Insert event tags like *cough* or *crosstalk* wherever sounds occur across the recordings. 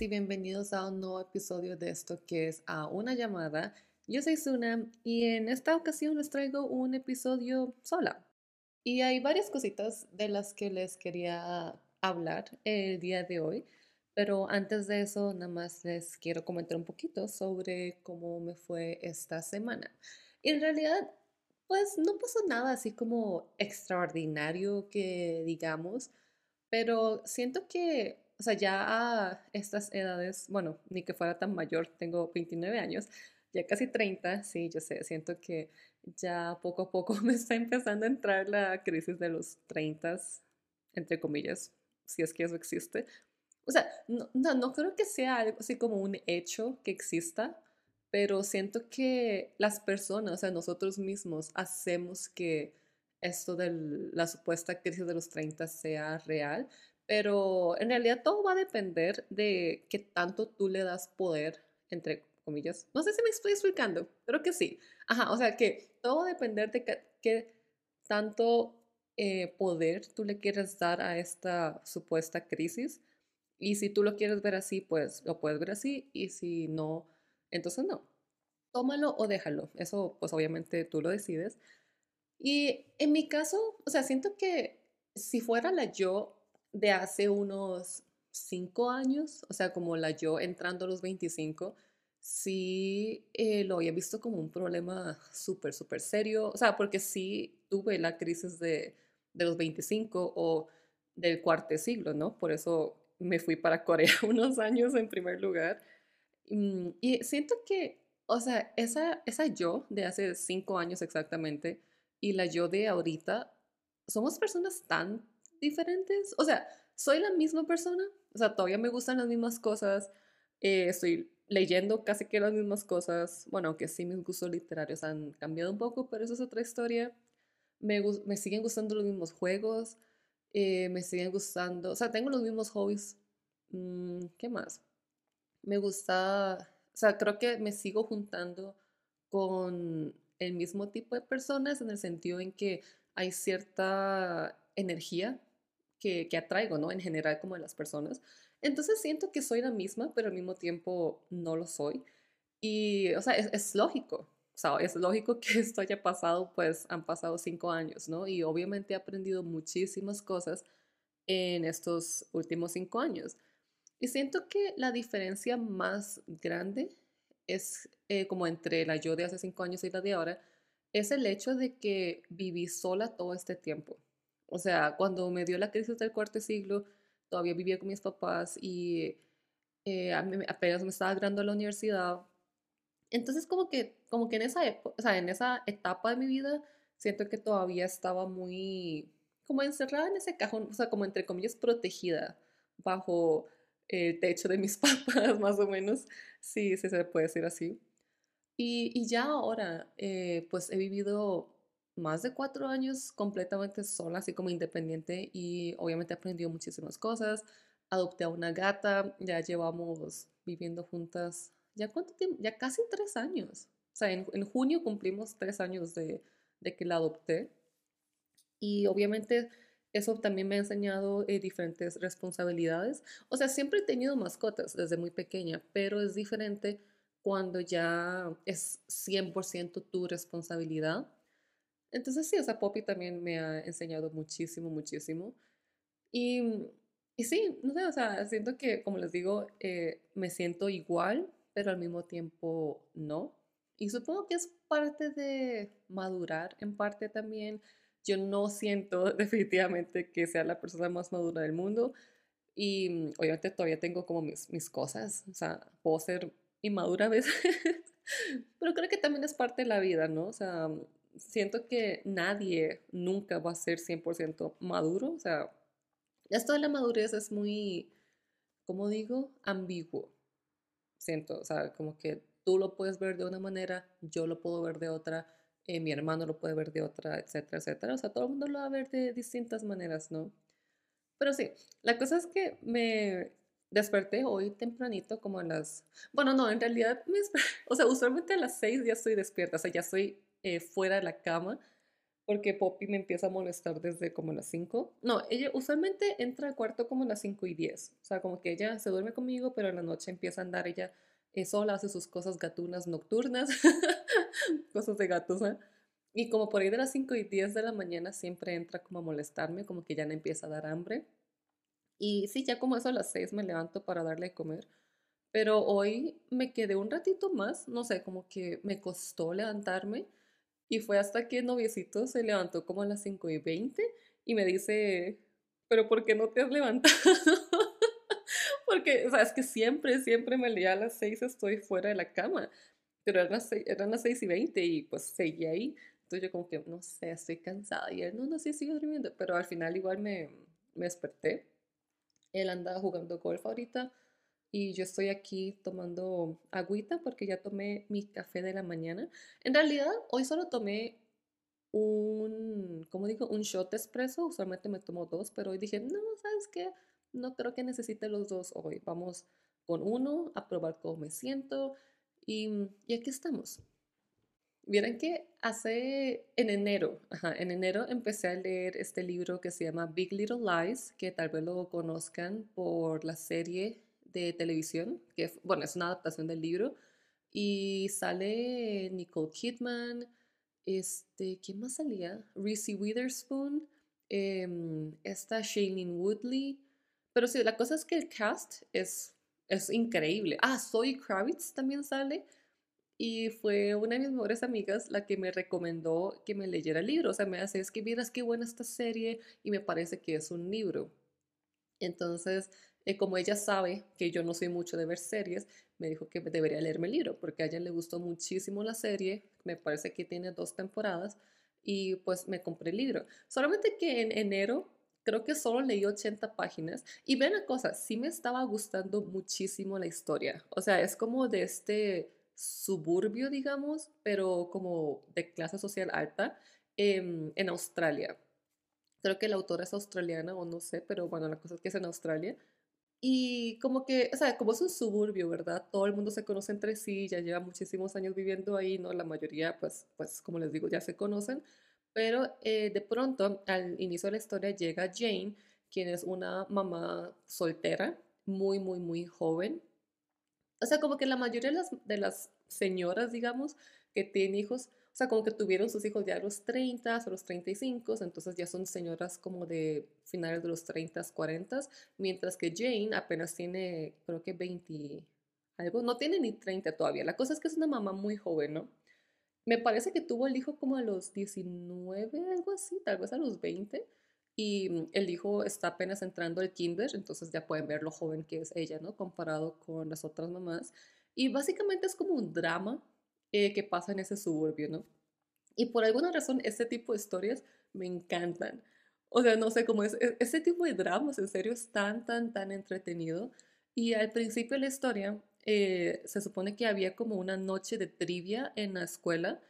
y bienvenidos a un nuevo episodio de esto que es A una llamada. Yo soy Suna y en esta ocasión les traigo un episodio sola. Y hay varias cositas de las que les quería hablar el día de hoy, pero antes de eso nada más les quiero comentar un poquito sobre cómo me fue esta semana. Y en realidad, pues no pasó nada así como extraordinario que digamos, pero siento que o sea, ya a estas edades, bueno, ni que fuera tan mayor, tengo 29 años, ya casi 30, sí, yo sé, siento que ya poco a poco *laughs* me está empezando a entrar la crisis de los 30, entre comillas, si es que eso existe. O sea, no, no, no creo que sea algo así como un hecho que exista, pero siento que las personas, o sea, nosotros mismos hacemos que esto de la supuesta crisis de los 30 sea real, pero en realidad todo va a depender de qué tanto tú le das poder, entre comillas. No sé si me estoy explicando, creo que sí. Ajá, o sea que todo va a depender de qué, tanto eh, poder tú le quieres dar a esta supuesta crisis. Y si tú lo quieres ver así, pues lo puedes ver así. Y si no, entonces no. Tómalo o déjalo. Eso pues obviamente tú lo decides. Y en mi caso, o sea, siento que si fuera la yo de hace unos cinco años, o sea, como la yo entrando a los 25, sí eh, lo había visto como un problema súper, súper serio, o sea, porque sí tuve la crisis de, de los 25 o del cuarto siglo, ¿no? Por eso me fui para Corea *laughs* unos años en primer lugar. Mm, y siento que, o sea, esa, esa yo de hace cinco años exactamente y la yo de ahorita, somos personas tan diferentes. O sea, soy la misma persona, o sea, todavía me gustan las mismas cosas, eh, estoy leyendo casi que las mismas cosas, bueno, aunque sí mis gustos literarios han cambiado un poco, pero eso es otra historia. Me, me siguen gustando los mismos juegos, eh, me siguen gustando, o sea, tengo los mismos hobbies. Mm, ¿Qué más? Me gusta, o sea, creo que me sigo juntando con el mismo tipo de personas en el sentido en que hay cierta energía que, atraigo, ¿no? En general como de las personas. Entonces siento que soy la misma, pero al mismo tiempo no lo soy. Y, o sea, es, lógico. O sea, es lógico *laughs* que esto haya pasado, pues han pasado cinco años, ¿no? Y obviamente he aprendido muchísimas cosas en estos últimos cinco años. Y siento que la diferencia más grande es eh, como entre la yo de hace cinco años y la de ahora, es el hecho de que viví sola todo este tiempo. O sea, cuando me dio la crisis del cuarto siglo, todavía vivía con mis papás y eh, apenas me estaba graduando a la universidad. Entonces, como que, como que en esa o sea, en esa etapa de mi vida, siento que todavía estaba muy, como encerrada en ese cajón, o sea, como entre comillas, protegida bajo el techo de mis *laughs* papás, más o menos. Sí, sí se puede decir así. Y, y ya ahora, eh, pues he vivido más de cuatro años completamente sola, así como independiente y obviamente aprendió muchísimas cosas. Adopté a una gata, ya llevamos viviendo juntas, ¿ya cuánto tiempo? Ya casi tres años. O sea, en, junio cumplimos tres años de, de, que la adopté. Y obviamente eso también me ha enseñado eh, diferentes responsabilidades. O sea, siempre he tenido mascotas desde muy pequeña, pero es diferente cuando ya es 100% tu responsabilidad entonces sí, o sea, Poppy también me ha enseñado muchísimo, muchísimo. Y, y sí, no sé, o sea, siento que, como les digo, eh, me siento igual, pero al mismo tiempo no. Y supongo que es parte de madurar, en parte también. Yo no siento *laughs* definitivamente que sea la persona más madura del mundo. Y obviamente todavía tengo como mis, mis cosas, o sea, puedo ser inmadura a veces, *laughs* pero creo que también es parte de la vida, ¿no? O sea, siento que nadie nunca va a ser 100% maduro. O sea, esto de la madurez es muy, como digo, ambiguo. Siento, o sea, como que tú lo puedes ver de una manera, yo lo puedo ver de otra, eh, mi hermano lo puede ver de otra, etcétera, etcétera. O sea, todo el mundo lo va a ver de distintas maneras, ¿no? Pero sí, la cosa es que me desperté hoy tempranito, como a las... Bueno, no, en realidad, me... *laughs* o sea, usualmente a las 6 ya estoy despierta, o sea, ya estoy eh, fuera de la cama, porque Poppy me empieza a molestar desde como las 5. No, ella usualmente entra al cuarto como las 5 y 10. O sea, como que ella se duerme conmigo, pero en la noche empieza a andar ella eh, sola, hace sus cosas gatunas nocturnas, *laughs* cosas de gatusa. Y como por ahí de las 5 y 10 de la mañana siempre entra como a molestarme, como que ya le empieza a dar hambre. Y sí, ya como eso a las 6 me levanto para darle a comer. Pero hoy me quedé un ratito más, no sé, como que me costó levantarme y fue hasta que el noviecito se levantó como a las 5 y 20 y me dice, pero ¿por qué no te has levantado? *laughs* Porque, o sea, es que siempre, siempre me leía a las 6 estoy fuera de la cama, pero eran las 6, eran las 6 y 20 y pues seguía ahí. Entonces yo como que, no sé, estoy cansada. Y él, no, no, sí, sigo durmiendo. Pero al final igual me, me desperté. Él andaba jugando golf ahorita y yo estoy aquí tomando agüita porque ya tomé mi café de la mañana. En realidad, hoy solo tomé un, ¿cómo digo? Un shot espresso. Usualmente me tomo dos, pero hoy dije, no, ¿sabes qué? No creo que necesite los dos hoy. Vamos con uno a probar cómo me siento. Y, y aquí estamos. Vieron que hace en enero, ajá, en enero empecé a leer este libro que se llama Big Little Lies, que tal vez lo conozcan por la serie de televisión, que bueno, es una adaptación del libro, y sale Nicole Kidman, este, ¿quién más salía? Reese Witherspoon, eh, esta Shailene Woodley, pero sí, la cosa es que el cast es, es increíble. Ah, Zoe Kravitz también sale, y fue una de mis mejores amigas la que me recomendó que me leyera el libro. O sea, me hace, es que vieras qué buena esta serie y me parece que es un libro. Entonces, eh, como ella sabe que yo no soy mucho de ver series, me dijo que debería leerme el libro, porque a ella le gustó muchísimo la serie, me parece que tiene dos temporadas, y pues me compré el libro. Solamente que en enero creo que solo leí 80 páginas, y ven la cosa, sí me estaba gustando muchísimo la historia, o sea, es como de este suburbio, digamos, pero como de clase social alta em, en Australia. Creo que la autora es australiana o no sé, pero bueno, la cosa es que es en Australia. Y como que, o sea, como es un suburbio, ¿verdad? Todo el mundo se conoce entre sí, ya lleva muchísimos años viviendo ahí, ¿no? La mayoría, pues, pues como les digo, ya se conocen. Pero eh, de pronto, al inicio de la historia, llega Jane, quien es una mamá soltera, muy, muy, muy joven. O sea, como que la mayoría de las, de las señoras, digamos, que tienen hijos, sea, como que tuvieron sus hijos ya a los 30 o los 35, entonces ya son señoras como de finales de los 30, 40, mientras que Jane apenas tiene, creo que 20, algo, no tiene ni 30 todavía. La cosa es que es una mamá muy joven, ¿no? Me parece que tuvo el hijo como a los 19, algo así, tal vez a los 20, y el hijo está apenas entrando al kinder, entonces ya pueden ver lo joven que es ella, ¿no? Comparado con las otras mamás. Y básicamente es como un drama eh, que pasa en ese suburbio, ¿no? Y por alguna razón, este tipo de historias me encantan. O sea, no sé cómo es, e, ese tipo de dramas, en serio, es tan, tan, tan entretenido. Y al principio de la historia, eh, se supone que había como una noche de trivia en la escuela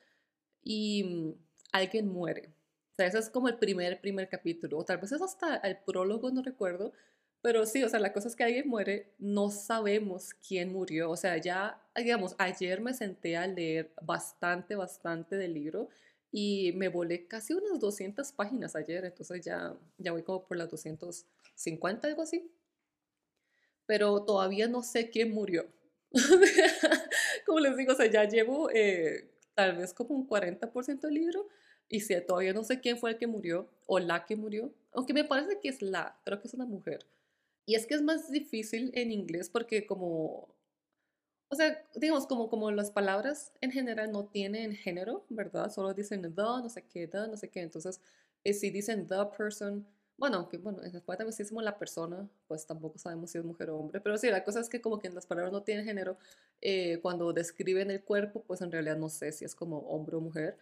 y mm, alguien muere. O sea, ese es como el primer, primer capítulo. O tal vez es hasta el prólogo, no recuerdo. Pero sí, o sea, la cosa es que alguien muere, no sabemos quién murió. O sea, ya, digamos, ayer me senté a leer bastante, bastante del libro y me volé casi unas 200 páginas ayer, entonces ya, ya voy como por las 250, algo así. Pero todavía no sé quién murió. *laughs* como les digo, o sea, ya llevo eh, tal vez como un 40% del libro y si todavía no sé quién fue el que murió o la que murió, aunque me parece que es la, creo que es una mujer. Y es que es más difícil en inglés porque como, o sea, digamos, como, como las palabras en general no tienen género, ¿verdad? Solo dicen the, no sé qué, the, no sé qué. Entonces, eh, si dicen the person, bueno, aunque bueno, en español también si decimos la persona, pues tampoco sabemos si es mujer o hombre. Pero sí, la cosa es que como que las palabras no tienen género, eh, cuando describen el cuerpo, pues en realidad no sé si es como hombre o mujer.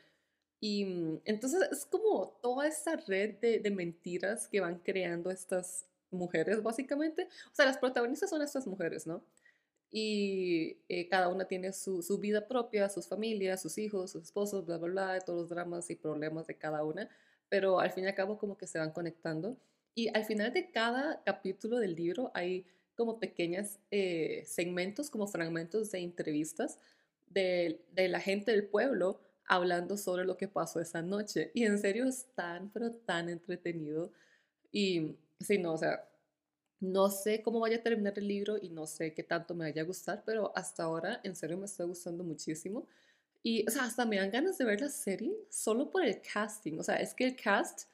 Y mm, entonces es como toda esta red de, de mentiras que van creando estas mujeres, básicamente. O sea, las protagonistas son estas mujeres, ¿no? Y eh, cada una tiene su, su, vida propia, sus familias, sus hijos, sus esposos, bla, bla, bla, todos los dramas y problemas de cada una, pero al fin y al cabo como que se van conectando. Y al final de cada capítulo del libro hay como pequeños eh, segmentos, como fragmentos de entrevistas de, de, la gente del pueblo hablando sobre lo que pasó esa noche. Y en serio es tan, pero tan entretenido. Y sí, no, o sea, no sé cómo vaya a terminar el libro y no sé qué tanto me vaya a gustar, pero hasta ahora en serio me está gustando muchísimo. Y, o sea, hasta me dan ganas de ver la serie solo por el casting. O sea, es que el cast,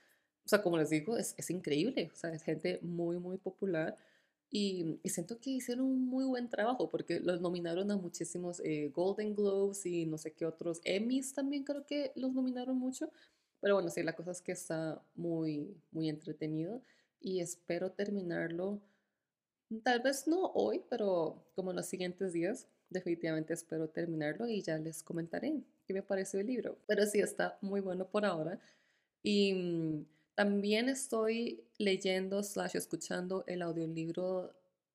o sea, como les digo, es, es increíble. O sea, es gente muy, muy popular. Y, siento que hicieron un muy buen trabajo porque los nominaron a muchísimos eh, Golden Globes y no sé qué otros Emmys también creo que los nominaron mucho. Pero bueno, sí, la cosa es que está muy, muy entretenido y espero terminarlo, tal vez no hoy, pero como en los siguientes días, definitivamente espero terminarlo y ya les comentaré qué me pareció el libro. Pero sí, está muy bueno por ahora. Y mm, también estoy leyendo slash escuchando el audiolibro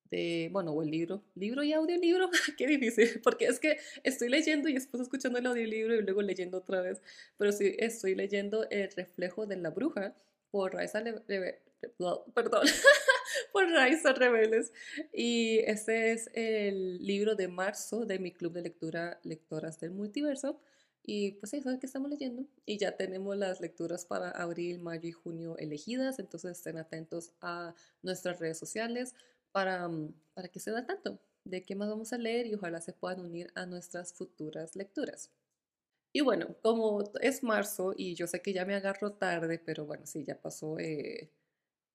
de, bueno, o el libro, libro y audiolibro, *laughs* qué difícil, porque es que estoy leyendo y después escuchando el audiolibro y luego leyendo otra vez, pero sí, estoy leyendo El reflejo de la bruja por Raiza perdón, *laughs* por Raiza Rebeles. Y ese es el libro de marzo de mi club de lectura Lectoras del Multiverso. Y pues eso es que estamos leyendo. Y ya tenemos las lecturas para abril, mayo y junio elegidas. Entonces estén atentos a nuestras redes sociales para, para que se da tanto de qué más vamos a leer y ojalá se puedan unir a nuestras futuras lecturas. Y bueno, como es marzo y yo sé que ya me agarro tarde, pero bueno, sí, ya pasó eh,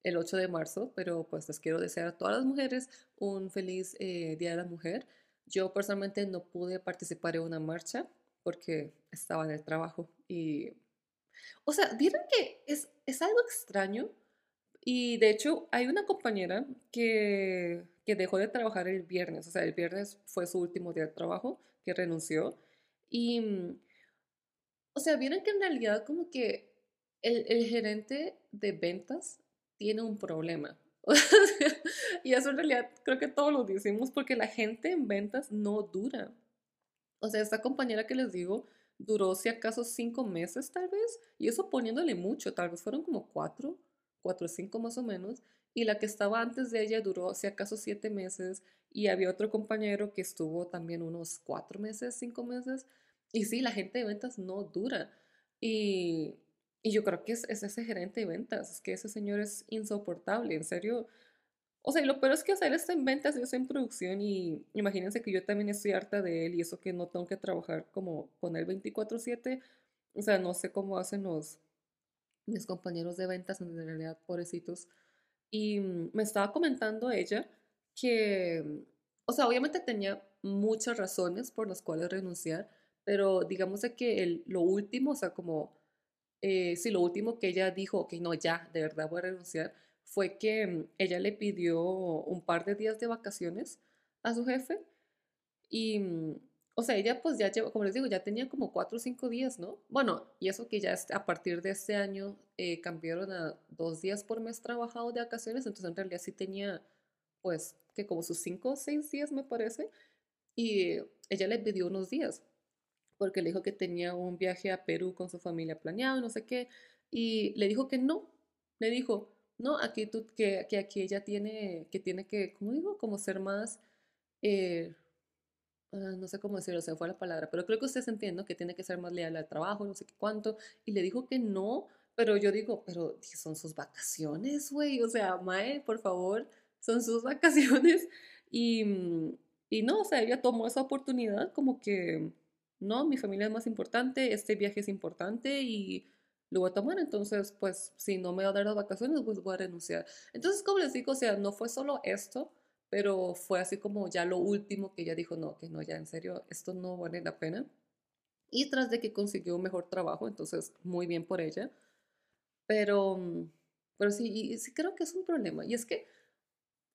el 8 de marzo, pero pues les quiero desear a todas las mujeres un feliz eh, Día de la Mujer. Yo personalmente no pude participar en una marcha porque estaba en el trabajo y, o sea, vieron que es, es algo extraño y de hecho hay una compañera que, que dejó de trabajar el viernes, o sea, el viernes fue su último día de trabajo, que renunció y, o sea, vieron que en realidad como que el, el gerente de ventas tiene un problema. *laughs* y eso en realidad creo que todos lo decimos porque la gente en ventas no dura. O sea, esta compañera que les digo duró si acaso cinco meses tal vez, y eso poniéndole mucho, tal vez fueron como cuatro, cuatro o cinco más o menos, y la que estaba antes de ella duró si acaso siete meses, y había otro compañero que estuvo también unos cuatro meses, cinco meses, y sí, la gente de ventas no dura. Y y yo creo que es, ese gerente de ventas, es que ese señor es insoportable, en serio. O sea, lo peor es que, o sea, él está en ventas, yo estoy en producción y imagínense que yo también estoy harta de él y eso que no tengo que trabajar como con él 24/7. O sea, no sé cómo hacen los mis compañeros de ventas, en realidad, pobrecitos. Y mm, me estaba comentando ella que, o sea, obviamente tenía muchas razones por las cuales renunciar, pero digamos de que el, lo último, o sea, como eh, sí, lo último que ella dijo, que no, ya, de verdad voy a renunciar, fue que mm, ella le pidió un par de días de vacaciones a su jefe y, mm, o sea, ella pues ya lleva, como les digo, ya tenía como cuatro o cinco días, ¿no? Bueno, y eso que ya a partir de este año eh, cambiaron a dos días por mes trabajado de vacaciones, entonces en realidad sí tenía pues que como sus cinco o seis días me parece, y ella le pidió unos días porque le dijo que tenía un viaje a Perú con su familia planeado, no sé qué, y le dijo que no, le dijo, no, aquí tú, que, que aquí ella tiene, que tiene que, ¿cómo digo? Como ser más, eh, ah, no sé cómo decirlo, se fue la palabra, pero creo que ustedes entienden que tiene que ser más leal al trabajo, no sé qué cuánto, y le dijo que no, pero yo digo, pero son sus vacaciones, güey, o sea, Mae, por favor, son sus vacaciones, y, y no, o sea, ella tomó esa oportunidad como que no, mi familia es más importante, este viaje es importante y lo voy a tomar, entonces pues si no me va a dar las vacaciones, pues voy a renunciar. Entonces, como les digo, o sea, no fue solo esto, pero fue así como ya lo último que ella dijo, no, que no, ya en serio, esto no vale la pena. Y tras de que consiguió un mejor trabajo, entonces muy bien por ella. Pero, pero sí, sí creo que es un problema. Y es que,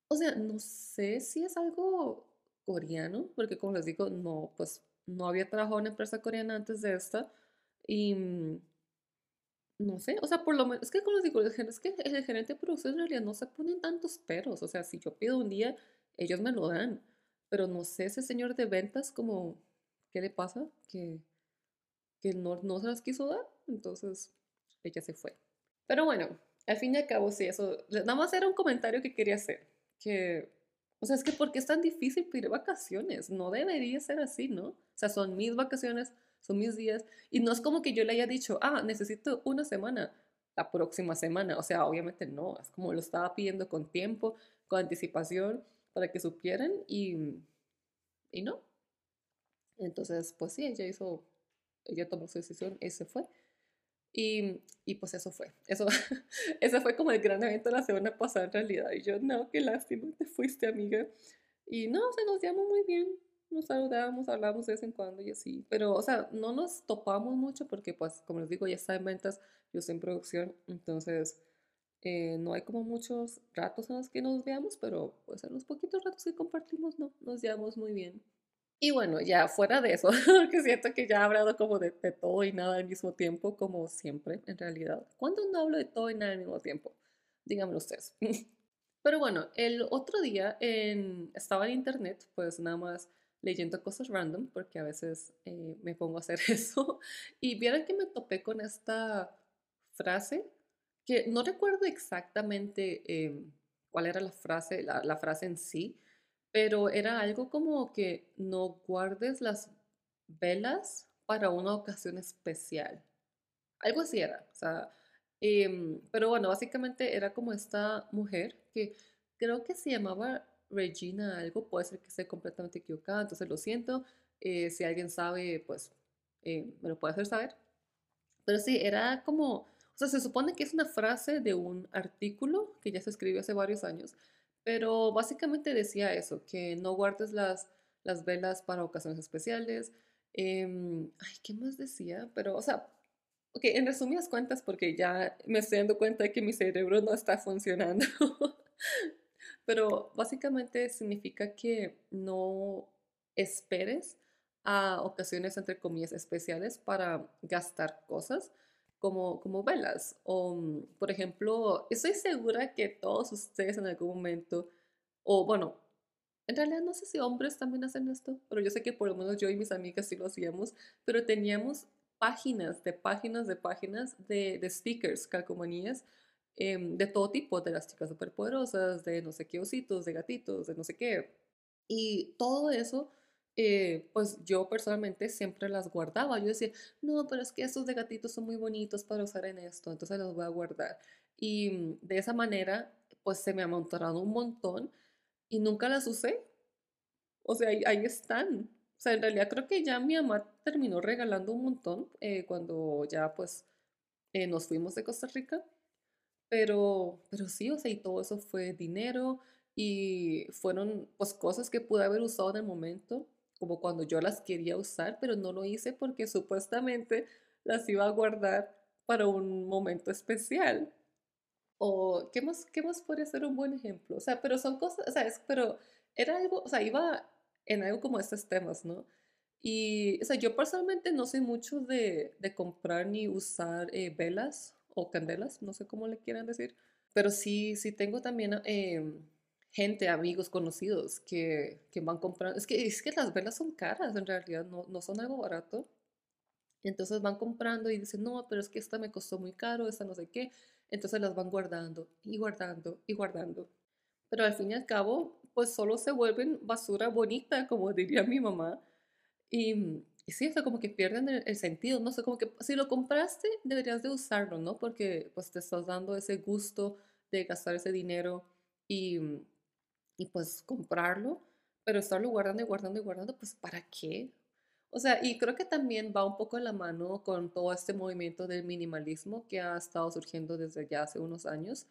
o sea, no sé si es algo coreano, porque como les digo, no, pues no había trabajado en una empresa coreana antes de esta y mm, no sé, o sea, por lo menos, es que como les digo, es que el gerente de producción en realidad no se ponen tantos peros, o sea, si yo pido un día, ellos me lo dan, pero no sé, ese señor de ventas, como, ¿qué le pasa? Que, que no, no se las quiso dar, entonces ella se fue. Pero bueno, al fin y al cabo, sí, eso, nada más era un comentario que quería hacer, que o sea, es que ¿por qué es tan difícil pedir vacaciones? No debería ser así, ¿no? O sea, son mis vacaciones, son mis días. Y no es como que yo le haya dicho, ah, necesito una semana, la próxima semana. O sea, obviamente no, es como lo estaba pidiendo con tiempo, con anticipación, para que supieran y, y no. Entonces, pues sí, ella hizo, ella tomó su decisión y se fue. Y, pues eso fue. Eso, *laughs* eso fue como el gran evento de la semana pasada en realidad. Y yo, no, qué lástima, te fuiste, amiga. Y no, se nos llamó muy bien. Nos saludábamos, hablábamos de vez en cuando y así. Pero, o sea, no nos topamos mucho porque, pues, como les digo, ya está en ventas, yo estoy en producción. Entonces, eh, no hay como muchos ratos en los que nos veamos, pero pues en los poquitos ratos que compartimos, no, nos llevamos muy bien. Y bueno, ya fuera de eso, *laughs* que siento que ya he hablado como de, todo y nada al mismo tiempo, como siempre, en realidad. ¿Cuándo no hablo de todo y nada al mismo tiempo? Díganmelo ustedes. *laughs* Pero bueno, el otro día en, estaba en internet, pues nada más leyendo cosas random, porque a veces eh, me pongo a hacer *laughs* eso, y vieron que me topé con esta frase, que no recuerdo exactamente em, cuál era la frase, la frase en sí, pero era algo como que no guardes las velas para una ocasión especial. Algo así era, o sea, em, pero bueno, básicamente era como esta mujer que creo que se llamaba Regina algo, puede ser que esté completamente equivocada, entonces lo siento, eh, si alguien sabe, pues eh, me lo puede hacer saber. Pero sí, era como, o sea, se supone que es una frase de un artículo que ya se escribió hace varios años, pero básicamente decía eso, que no guardes las, las velas para ocasiones especiales. Em, ay, ¿qué más decía? Pero, o sea, ok, en resumidas cuentas, porque ya me estoy dando cuenta de que mi cerebro no está funcionando. *laughs* Pero básicamente significa que no esperes a ocasiones, entre comillas, especiales para gastar cosas, como, como velas. O, mm, por ejemplo, estoy segura que todos ustedes en algún momento, o bueno, en realidad no sé si hombres también hacen esto, pero yo sé que por lo menos yo y mis amigas sí lo hacíamos, pero teníamos páginas de páginas de páginas de, de stickers, calcomanías, em, de todo tipo, de las chicas superpoderosas, de no sé qué ositos, de gatitos, de no sé qué. Y todo eso eh, pues yo personalmente siempre las guardaba. Yo decía, no, pero es que estos de gatitos son muy bonitos para usar en esto, entonces los voy a guardar. Y mm, de esa manera, pues se me amontonaron un montón y nunca las usé. O sea, ahí, están. O sea, en realidad creo que ya mi mamá terminó regalando un montón eh, cuando ya pues eh, nos fuimos de Costa Rica. Pero, pero sí, o sea, y todo eso fue dinero y fueron pues cosas que pude haber usado en el momento como cuando yo las quería usar, pero no lo hice porque supuestamente las iba a guardar para un momento especial. O, ¿qué más, qué más puede ser un buen ejemplo? O sea, pero son cosas, o sea, es, pero era algo, o sea, iba en algo como estos temas, ¿no? Y, o sea, yo personalmente no sé mucho de, de comprar ni usar eh, velas o candelas, no sé cómo le quieran decir, pero sí, sí tengo también... Eh, gente, amigos, conocidos que, que, van comprando. Es que, es que las velas son caras en realidad, no, no son algo barato. Entonces van comprando y dicen, no, pero es que esta me costó muy caro, esta no sé qué. Entonces las van guardando y guardando y guardando. Pero al fin y al cabo, pues solo se vuelven basura bonita, como diría mi mamá. Y, y sí, o como que pierden el, el, sentido, no sé, como que si lo compraste, deberías de usarlo, ¿no? Porque pues te estás dando ese gusto de gastar ese dinero y, y pues comprarlo, pero estarlo guardando y guardando y guardando, pues ¿para qué? O sea, y creo que también va un poco en la mano con todo este movimiento del minimalismo que ha estado surgiendo desde ya hace unos años.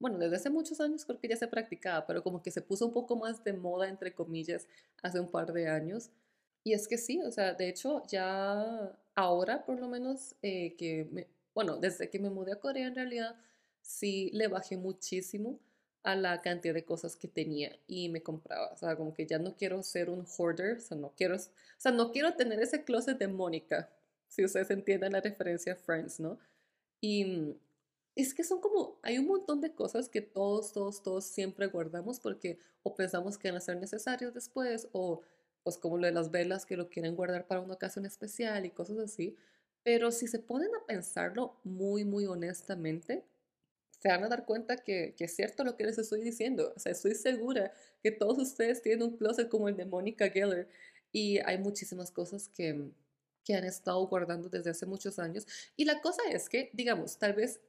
Bueno, desde hace muchos años creo que ya se practicaba, pero como que se puso un poco más de moda, entre comillas, hace un par de años. Y es que sí, o sea, de hecho ya ahora por lo menos eh, que, bueno, desde que me mudé a Corea en realidad, sí le bajé muchísimo a la cantidad de cosas que tenía y me compraba. O sea, como que ya no quiero ser un hoarder, o sea, no quiero, o sea, no quiero tener ese closet de Mónica, si ustedes entienden la referencia a Friends, ¿no? Y es que son como, hay un montón de cosas que todos, todos, todos siempre guardamos porque o pensamos que van a ser necesarios después o pues como lo de las velas que lo quieren guardar para una ocasión especial y cosas así. Pero si se ponen a pensarlo muy, muy honestamente, se van a dar cuenta que, que, es cierto lo que les estoy diciendo. O sea, estoy segura que todos ustedes tienen un closet como el de Monica Geller y hay muchísimas cosas que, que han estado guardando desde hace muchos años. Y la cosa es que, digamos, tal vez,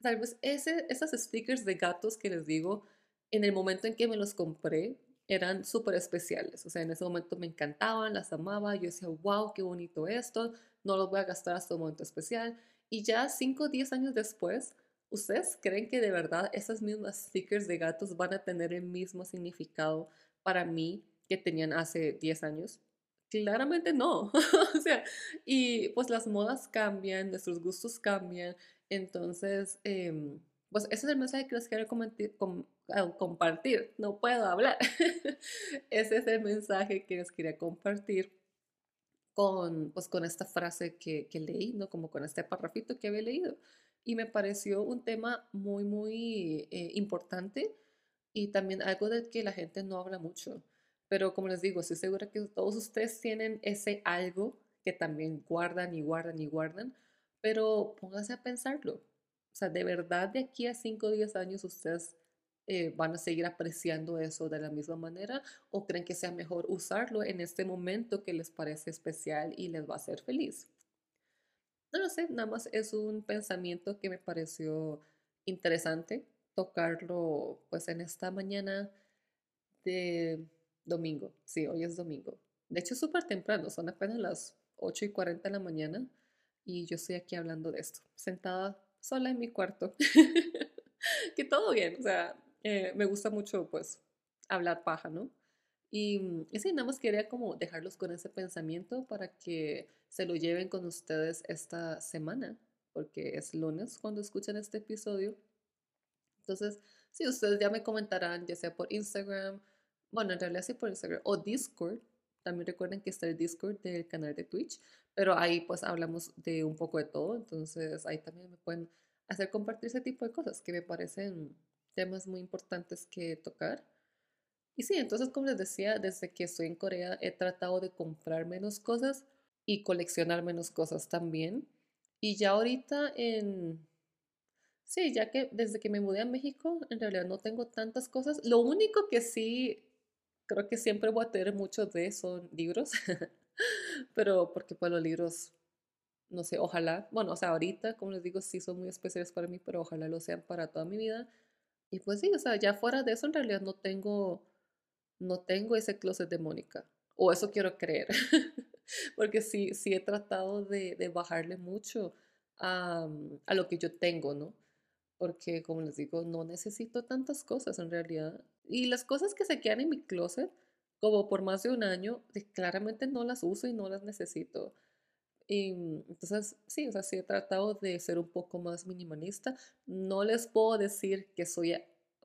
tal vez ese, esas stickers de gatos que les digo, en el momento en que me los compré, eran súper especiales. O sea, en ese momento me encantaban, las amaba. Yo decía, wow, qué bonito esto. No los voy a gastar hasta un momento especial. Y ya 5 o 10 años después, ¿ustedes creen que de verdad esas mismas stickers de gatos van a tener el mismo significado para mí que tenían hace 10 años? Claramente no. *laughs* o sea, y pues las modas cambian, nuestros gustos cambian. Entonces, em, pues ese es el mensaje que les quiero compartir. No puedo hablar. *laughs* ese es el mensaje que les quería compartir con, pues, con esta frase que, que leí, ¿no? Como con este parrafito que había leído. Y me pareció un tema muy, muy eh, importante y también algo del que la gente no habla mucho. Pero como les digo, estoy segura que todos ustedes tienen ese algo que también guardan y guardan y guardan, pero pónganse a pensarlo. O sea, de verdad de aquí a 5 o 10 años ustedes eh, van a seguir apreciando eso de la misma manera o creen que sea mejor usarlo en este momento que les parece especial y les va a hacer feliz. No lo sé, nada más es un pensamiento que me pareció interesante tocarlo pues en esta mañana de domingo. Sí, hoy es domingo. De hecho, súper temprano, son apenas las 8 y 40 de la mañana y yo estoy aquí hablando de esto, sentada sola en mi cuarto. *laughs* que todo bien, o sea, eh, me gusta mucho pues hablar paja, ¿no? Y, y sí, nada más quería como dejarlos con ese pensamiento para que se lo lleven con ustedes esta semana, porque es lunes cuando escuchan este episodio. Entonces, sí, ustedes ya me comentarán, ya sea por Instagram, bueno, en realidad sí por Instagram, o Discord. También recuerden que está el Discord del canal de Twitch, pero ahí pues hablamos de un poco de todo, entonces ahí también me pueden hacer compartir ese tipo de cosas que me parecen temas muy importantes que tocar. Y sí, entonces como les decía, desde que estoy en Corea he tratado de comprar menos cosas y coleccionar menos cosas también. Y ya ahorita en... Sí, ya que desde que me mudé a México, en realidad no tengo tantas cosas. Lo único que sí creo que siempre voy a tener muchos de son libros. *laughs* pero porque pues los libros, no sé, ojalá, bueno, o sea, ahorita, como les digo, sí son muy especiales para mí, pero ojalá lo sean para toda mi vida. Y pues sí, o sea, ya fuera de eso, en realidad no tengo, no tengo ese closet de Mónica. O eso quiero creer. *laughs* porque sí, sí he tratado de, de bajarle mucho a, a, lo que yo tengo, ¿no? Porque, como les digo, no necesito tantas cosas en realidad. Y las cosas que se quedan en mi closet, como por más de un año, claramente no las uso y no las necesito. Y entonces, sí, o sea, sí he tratado de ser un poco más minimalista. No les puedo decir que soy,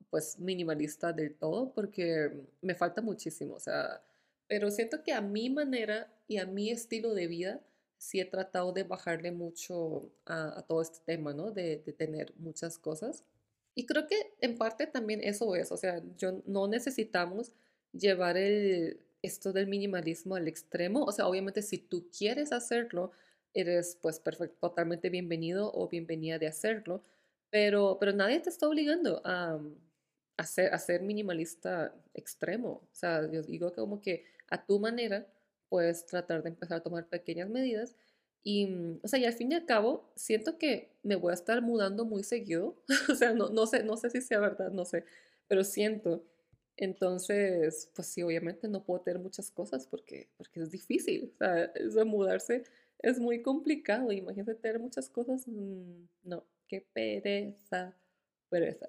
pues, minimalista del todo porque me falta muchísimo, o sea, pero siento que a mi manera y a mi estilo de vida, sí he tratado de bajarle mucho a, todo este tema, ¿no? De, de, tener muchas cosas. Y creo que en parte también eso es, o sea, yo no necesitamos llevar el, esto del minimalismo al extremo, o sea, obviamente si tú quieres hacerlo, eres pues perfecto, totalmente bienvenido o bienvenida de hacerlo, pero, pero nadie te está obligando a, a, ser, a ser minimalista extremo, o sea, yo digo como que a tu manera puedes tratar de empezar a tomar pequeñas medidas y, mm, o sea, y al fin y al cabo, siento que me voy a estar mudando muy seguido. *laughs* o sea, no, no, sé, no sé si sea verdad, no sé, pero siento. Entonces, pues sí, obviamente no puedo tener muchas cosas porque, porque es difícil. O sea, eso mudarse es muy complicado. Imagínate tener muchas cosas. Mm, no, qué pereza, pereza.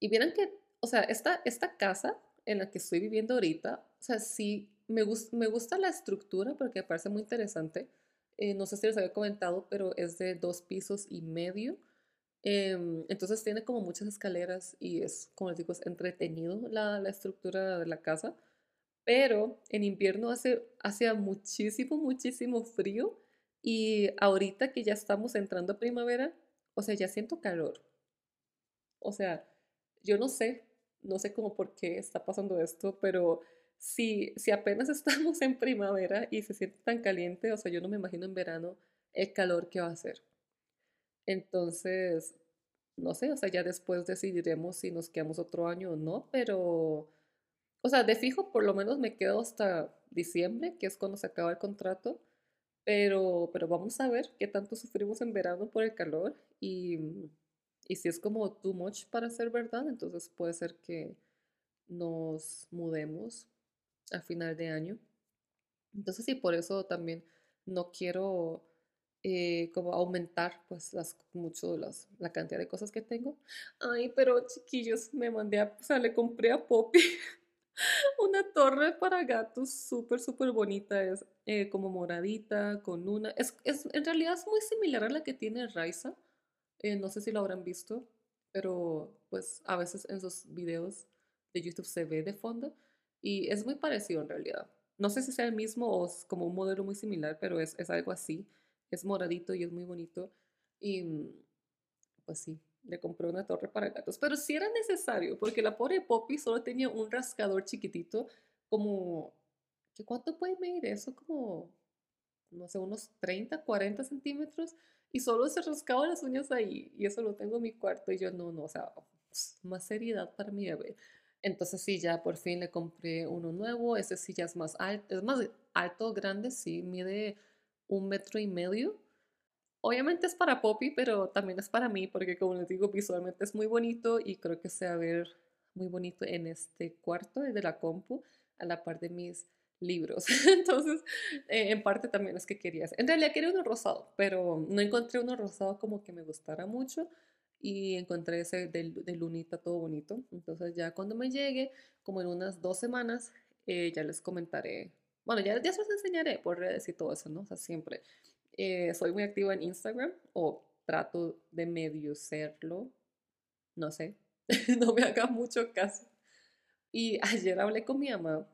Y vieran que, o sea, esta, esta casa en la que estoy viviendo ahorita, o sea, sí, me, me gusta la estructura porque me parece muy interesante eh, no sé si les había comentado, pero es de dos pisos y medio. Em, entonces tiene como muchas escaleras y es, como les digo, es entretenido la, la estructura de la casa. Pero en invierno hace, hace muchísimo, muchísimo frío. Y ahorita que ya estamos entrando a primavera, o sea, ya siento calor. O sea, yo no sé, no sé cómo por qué está pasando esto, pero si, si apenas *laughs* estamos en primavera y se siente tan caliente, o sea, yo no me imagino en verano el calor que va a hacer. Entonces, no sé, o sea, ya después decidiremos si nos quedamos otro año o no, pero, o sea, de fijo por lo menos me quedo hasta diciembre, que es cuando se acaba el contrato, Pero, pero vamos a ver qué tanto sufrimos en verano por el calor y, y si es como too much para ser verdad, entonces puede ser que nos mudemos a final de año. Entonces sí, por eso también no quiero eh, como aumentar pues las, mucho las, la cantidad de cosas que tengo. Ay, pero chiquillos, me mandé a, o sea, le compré a Poppy *laughs* una torre para gatos súper, súper bonita. Es eh, como moradita, con una... Es, es, en realidad es muy similar a la que tiene Raiza. Eh, no sé si lo habrán visto, pero pues a veces en sus videos de YouTube se ve de fondo y es muy parecido en realidad. No sé si sea el mismo o es como un modelo muy similar, pero es, es algo así. Es moradito y es muy bonito. Y pues sí, le compré una torre para gatos. Pero sí era necesario, porque la pobre Poppy solo tenía un rascador chiquitito, como... ¿qué ¿Cuánto puede medir eso? Como, no sé, unos 30, 40 centímetros. Y solo se rascaba las uñas ahí. Y eso lo tengo en mi cuarto. Y yo, no, no, o sea, más seriedad para mi bebé. Entonces sí, ya por fin le compré uno nuevo. Ese sí ya es más alto, es más alto, grande, sí, mide un metro y medio. Obviamente es para Poppy, pero también es para mí, porque como les digo, visualmente es muy bonito y creo que se va a ver muy bonito en este cuarto de la compu, a la par de mis libros. *laughs* Entonces, eh, en parte también es que quería, en realidad quería uno rosado, pero no encontré uno rosado como que me gustara mucho y encontré ese de, lunita todo bonito. Entonces ya cuando me llegue, como en unas dos semanas, eh, ya les comentaré. Bueno, ya, ya se los enseñaré por redes y todo eso, ¿no? O sea, siempre. Eh, soy muy activa en Instagram o trato de medio serlo. No sé, *laughs* no me haga mucho caso. Y *laughs* ayer hablé con mi mamá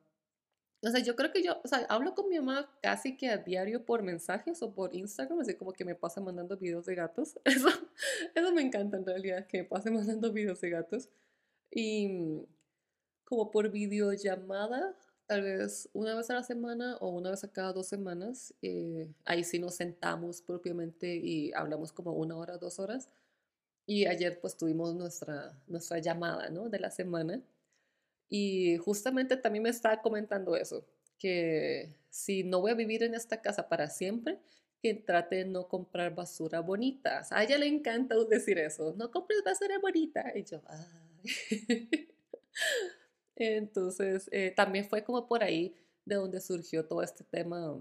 o sea, yo creo que yo, o sea, hablo con mi mamá casi que a diario por mensajes o por Instagram, así como que me pasa mandando videos de gatos. *laughs* Eso, eso me encanta en realidad, que me pase mandando videos de gatos. Y como por videollamada, tal vez una vez a la semana o una vez a cada dos semanas, eh, ahí sí nos sentamos propiamente y hablamos como una hora, dos horas. Y ayer pues tuvimos nuestra, nuestra llamada, ¿no? De la semana. Y justamente también me estaba comentando eso, que si no voy a vivir en esta casa para siempre, que trate de no comprar basura bonita. A ella le encanta decir eso, no compres basura bonita. Y yo, Ay. *laughs* Entonces, eh, también fue como por ahí de donde surgió todo este tema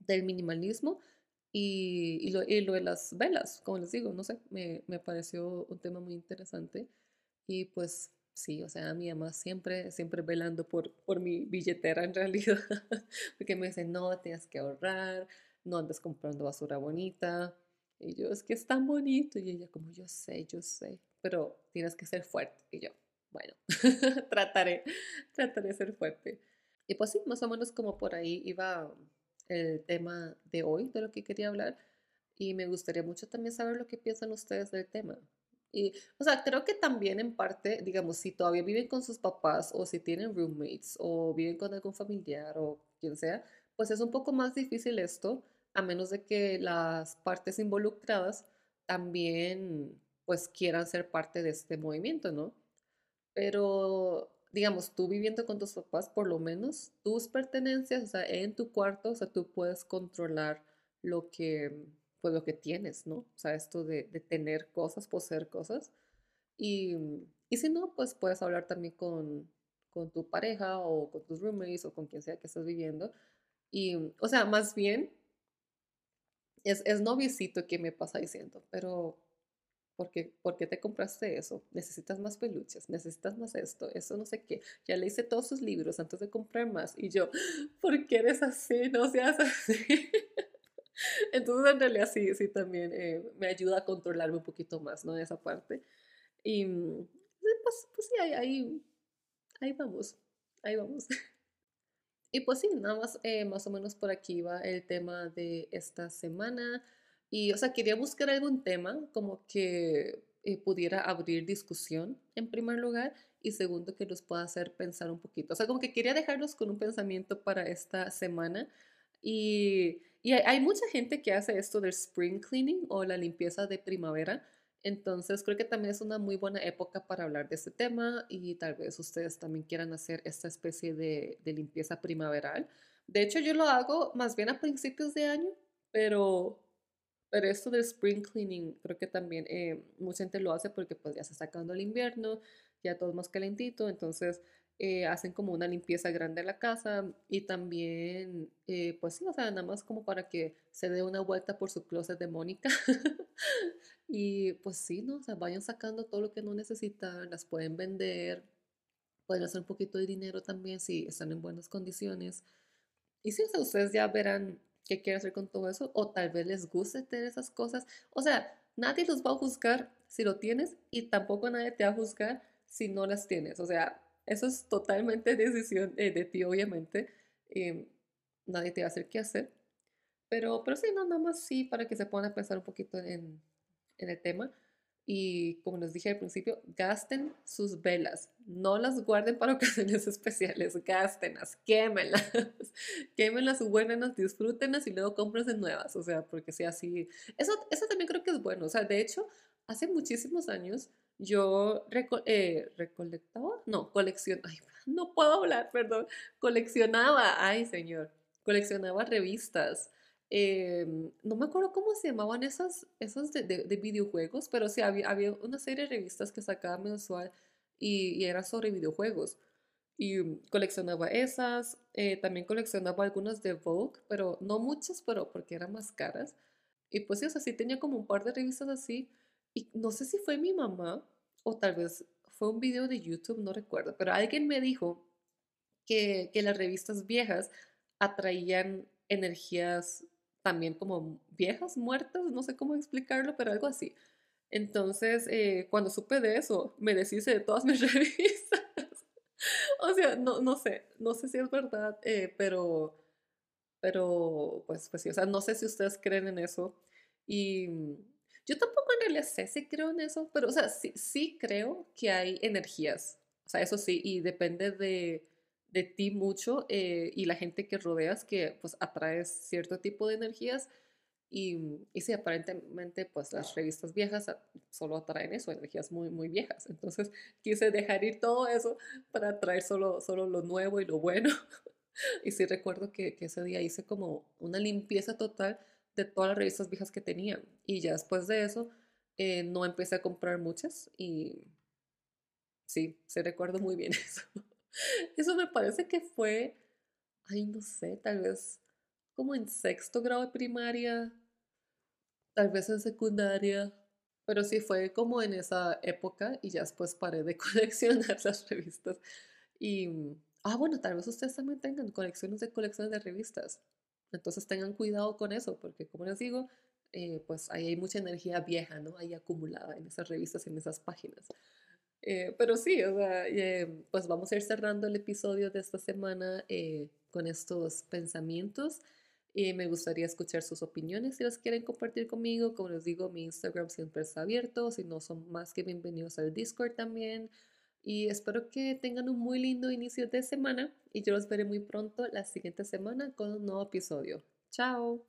del minimalismo y, y, lo, y lo, de las velas, como les digo, no sé, me, me pareció un tema muy interesante y pues sí, o sea, mi mamá siempre, siempre velando por, por mi billetera en realidad, *laughs* porque me dice, no, tienes que ahorrar, no andes comprando basura bonita. Y yo, es que es tan bonito. Y ella, como, yo sé, yo sé, pero tienes que ser fuerte. Y yo, bueno, *laughs* trataré, trataré de ser fuerte. Y pues sí, más o menos como por ahí iba el tema de hoy, de lo que quería hablar. Y me gustaría mucho también saber lo que piensan ustedes del tema. Y, o sea, creo que también en parte, digamos, si todavía viven con sus papás o si tienen roommates o viven con algún familiar o quien sea, pues es un poco más difícil esto, a menos de que las partes involucradas también pues quieran ser parte de este movimiento, ¿no? Pero, digamos, tú viviendo con tus papás, por lo menos tus pertenencias, o sea, en tu cuarto, o sea, tú puedes controlar lo que pues lo que tienes, ¿no? O sea, esto de, de tener cosas, poseer cosas. Y, y, si no, pues puedes hablar también con, con tu pareja o con tus roommates o con quien sea que estés viviendo. Y, o sea, más bien, es, es noviecito que me pasa diciendo, pero ¿por qué, ¿por qué te compraste eso? Necesitas más peluches, necesitas más esto, eso no sé qué. Ya le hice todos sus libros antes de comprar más. Y yo, ¿por qué eres así? No seas así. *laughs* *laughs* Entonces, en realidad sí, sí, también eh, me ayuda a controlarme un poquito más, ¿no? Esa parte. Y mm, pues, pues sí, ahí, ahí, ahí vamos, ahí vamos. *laughs* Y pues sí, nada más, eh, más o menos por aquí va el tema de esta semana. Y, o sea, quería buscar algún tema como que eh, pudiera abrir discusión en primer lugar y segundo que los pueda hacer pensar un poquito. O sea, como que quería dejarlos con un pensamiento para esta semana y y hay, mucha gente que hace esto del spring cleaning o la limpieza de primavera. Entonces creo que también es una muy buena época para hablar de este tema y tal vez ustedes también quieran hacer esta especie de, limpieza primaveral. De hecho, yo lo hago más bien a principios de año, pero, pero esto del spring cleaning creo que también eh, mucha gente lo hace porque pues ya se está sacando el invierno, ya todo es más calentito, entonces eh, hacen como una limpieza grande de la casa y también, eh, pues sí, o sea, nada más como para que se dé una vuelta por su closet de Mónica. *laughs* y pues sí, ¿no? O sea, vayan sacando todo lo que no necesitan, las pueden vender, pueden hacer un poquito de dinero también si están en buenas condiciones. Y si o sea, ustedes ya verán qué quieren hacer con todo eso, o tal vez les guste tener esas cosas. O sea, nadie los va a juzgar si lo tienes y tampoco nadie te va a juzgar si no las tienes. O sea, eso es totalmente *laughs* decisión eh, de ti, obviamente. Em, nadie te va a hacer qué hacer. Pero, pero sí, no, nada más sí, para que se puedan pensar un poquito en, el tema. Y como les dije al principio, gasten sus velas. No las guarden para *laughs* ocasiones especiales. Gástenlas, quémenlas. *laughs* quémenlas, buenas, disfrútenlas y luego cómprense nuevas. O sea, porque si así. Eso, eso también creo que es bueno. O sea, de hecho, hace muchísimos años yo eh, recolectaba, no, coleccionaba, *laughs* no puedo hablar, perdón, coleccionaba, ay señor, coleccionaba revistas. Em, no me acuerdo cómo se llamaban esas, esas de, de, videojuegos, pero sí había, había, una serie de revistas que sacaba mensual y, y era sobre videojuegos. Y coleccionaba esas, eh, también coleccionaba algunas de Vogue, pero no muchas, pero porque eran más caras. Y pues sí, o tenía como un par de revistas así, y no sé si fue mi mamá o tal vez fue un video de YouTube, no recuerdo, pero alguien me dijo que, que las revistas viejas atraían energías también como viejas, muertas, no sé cómo explicarlo, pero algo así. Entonces, eh, cuando supe de eso, me deshice de todas mis *laughs* revistas. o sea, no, no sé, no sé si es verdad, eh, pero, pero, pues, pues sí, o sea, no sé si ustedes creen en eso. Y yo tampoco en realidad sé si creo en eso, pero, o sea, sí, sí creo que hay energías. O sea, eso sí, y depende de, de ti mucho eh, y la gente que rodeas que pues atraes cierto tipo de energías. Y, y sí, aparentemente, pues las revistas viejas solo atraen eso, energías muy, muy viejas. Entonces quise dejar ir todo eso para atraer solo, solo lo nuevo y lo bueno. *laughs* y sí recuerdo que, que ese día hice como una limpieza total de todas las revistas viejas que tenía. Y ya después de eso, eh, no empecé a comprar muchas y sí, se recuerdo muy bien *laughs* eso. Eso me parece que fue, ay, no sé, tal vez como en sexto grado de primaria, tal vez en secundaria, pero sí fue como en esa época y ya después paré de *laughs* coleccionar las revistas. Y, ah, bueno, tal vez ustedes también tengan colecciones de colecciones de revistas. Entonces tengan cuidado con eso, porque como les digo, eh, pues ahí hay mucha energía vieja, ¿no? Ahí acumulada en esas revistas, en esas páginas. Eh, pero sí, o sea, eh, pues vamos a ir cerrando el episodio de esta semana con estos pensamientos. Y me gustaría escuchar sus opiniones si las quieren compartir conmigo. Como les digo, mi Instagram siempre está abierto. Si no, son más que bienvenidos al Discord también. Y espero que tengan un muy lindo inicio de semana y yo los veré muy pronto la siguiente semana con un nuevo episodio. ¡Chao!